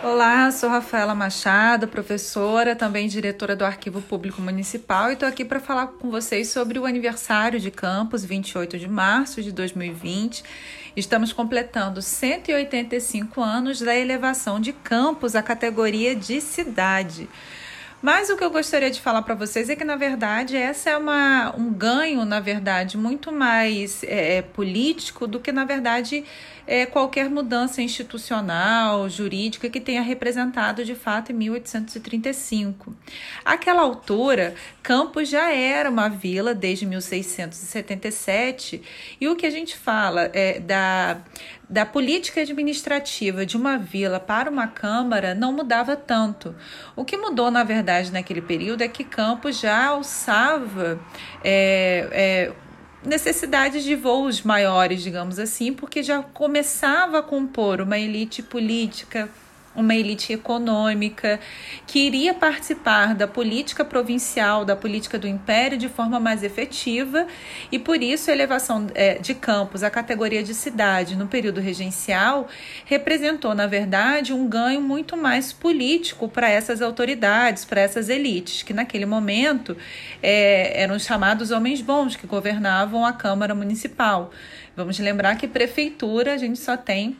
Olá, sou Rafaela Machado, professora, também diretora do Arquivo Público Municipal, e estou aqui para falar com vocês sobre o aniversário de Campos, 28 de março de 2020. Estamos completando 185 anos da elevação de Campos à categoria de cidade. Mas o que eu gostaria de falar para vocês é que, na verdade, essa é uma, um ganho, na verdade, muito mais é, é, político do que, na verdade, é, qualquer mudança institucional, jurídica que tenha representado de fato em 1835. Àquela altura, Campos já era uma vila desde 1677, e o que a gente fala é da da política administrativa de uma vila para uma câmara não mudava tanto. O que mudou, na verdade, naquele período é que Campos já alçava é, é, necessidades de voos maiores, digamos assim, porque já começava a compor uma elite política uma elite econômica que iria participar da política provincial, da política do império de forma mais efetiva, e por isso a elevação é, de Campos à categoria de cidade no período regencial representou, na verdade, um ganho muito mais político para essas autoridades, para essas elites, que naquele momento é, eram chamados homens bons que governavam a Câmara Municipal. Vamos lembrar que prefeitura a gente só tem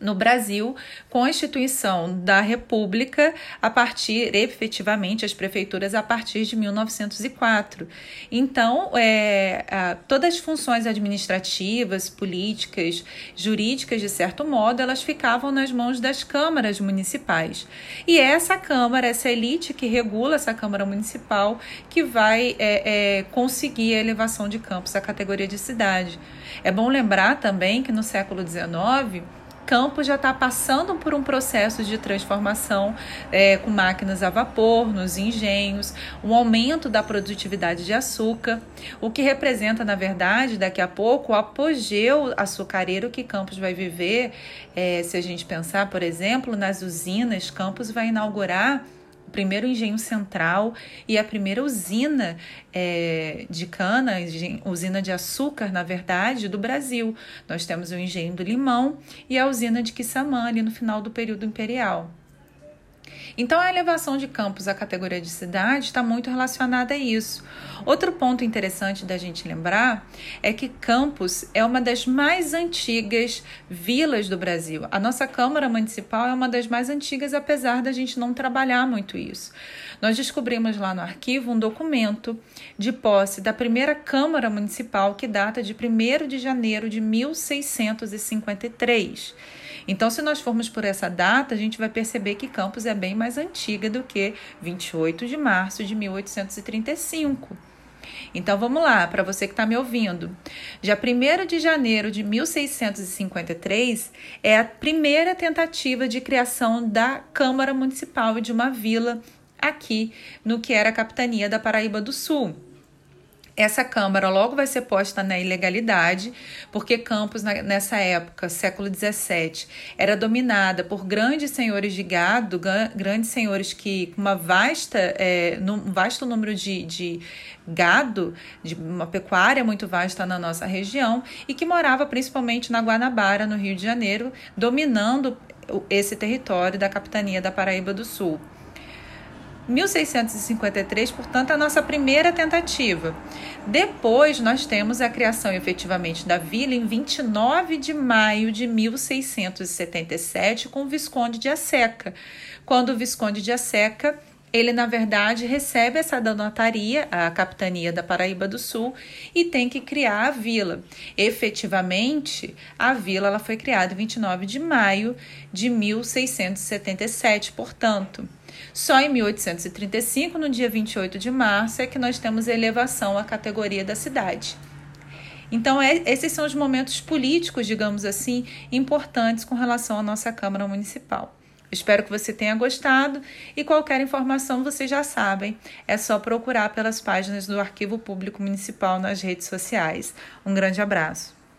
no Brasil com a instituição da República a partir, efetivamente, as prefeituras a partir de 1904. Então, é, a, todas as funções administrativas, políticas, jurídicas, de certo modo, elas ficavam nas mãos das câmaras municipais. E é essa Câmara, essa elite que regula essa Câmara Municipal, que vai é, é, conseguir a elevação de campos à categoria de cidade. É bom lembrar também que no século XIX, Campos já está passando por um processo de transformação é, com máquinas a vapor nos engenhos, um aumento da produtividade de açúcar, o que representa, na verdade, daqui a pouco, o apogeu açucareiro que Campos vai viver. É, se a gente pensar, por exemplo, nas usinas, Campos vai inaugurar o primeiro engenho central e a primeira usina é, de cana, usina de açúcar, na verdade, do Brasil. Nós temos o engenho do Limão e a usina de Quissamã, ali no final do período imperial. Então, a elevação de campos à categoria de cidade está muito relacionada a isso. Outro ponto interessante da gente lembrar é que Campos é uma das mais antigas vilas do Brasil. A nossa Câmara Municipal é uma das mais antigas, apesar da gente não trabalhar muito isso. Nós descobrimos lá no arquivo um documento de posse da primeira Câmara Municipal que data de 1 de janeiro de 1653. Então, se nós formos por essa data, a gente vai perceber que Campos é bem mais antiga do que 28 de março de 1835. Então vamos lá, para você que está me ouvindo. Já 1 de janeiro de 1653 é a primeira tentativa de criação da Câmara Municipal e de uma vila aqui no que era a capitania da Paraíba do Sul essa Câmara logo vai ser posta na ilegalidade, porque Campos, nessa época, século XVII, era dominada por grandes senhores de gado, grandes senhores que, com uma vasta, é, um vasto número de, de gado, de uma pecuária muito vasta na nossa região, e que morava principalmente na Guanabara, no Rio de Janeiro, dominando esse território da capitania da Paraíba do Sul. 1653, portanto, a nossa primeira tentativa. Depois, nós temos a criação efetivamente da vila em 29 de maio de 1677, com o Visconde de Asseca, quando o Visconde de Asseca ele na verdade recebe essa donataria, a capitania da Paraíba do Sul, e tem que criar a vila. Efetivamente, a vila ela foi criada em 29 de maio de 1677, portanto, só em 1835, no dia 28 de março, é que nós temos elevação à categoria da cidade. Então, é, esses são os momentos políticos, digamos assim, importantes com relação à nossa Câmara Municipal. Espero que você tenha gostado e qualquer informação vocês já sabem, é só procurar pelas páginas do Arquivo Público Municipal nas redes sociais. Um grande abraço.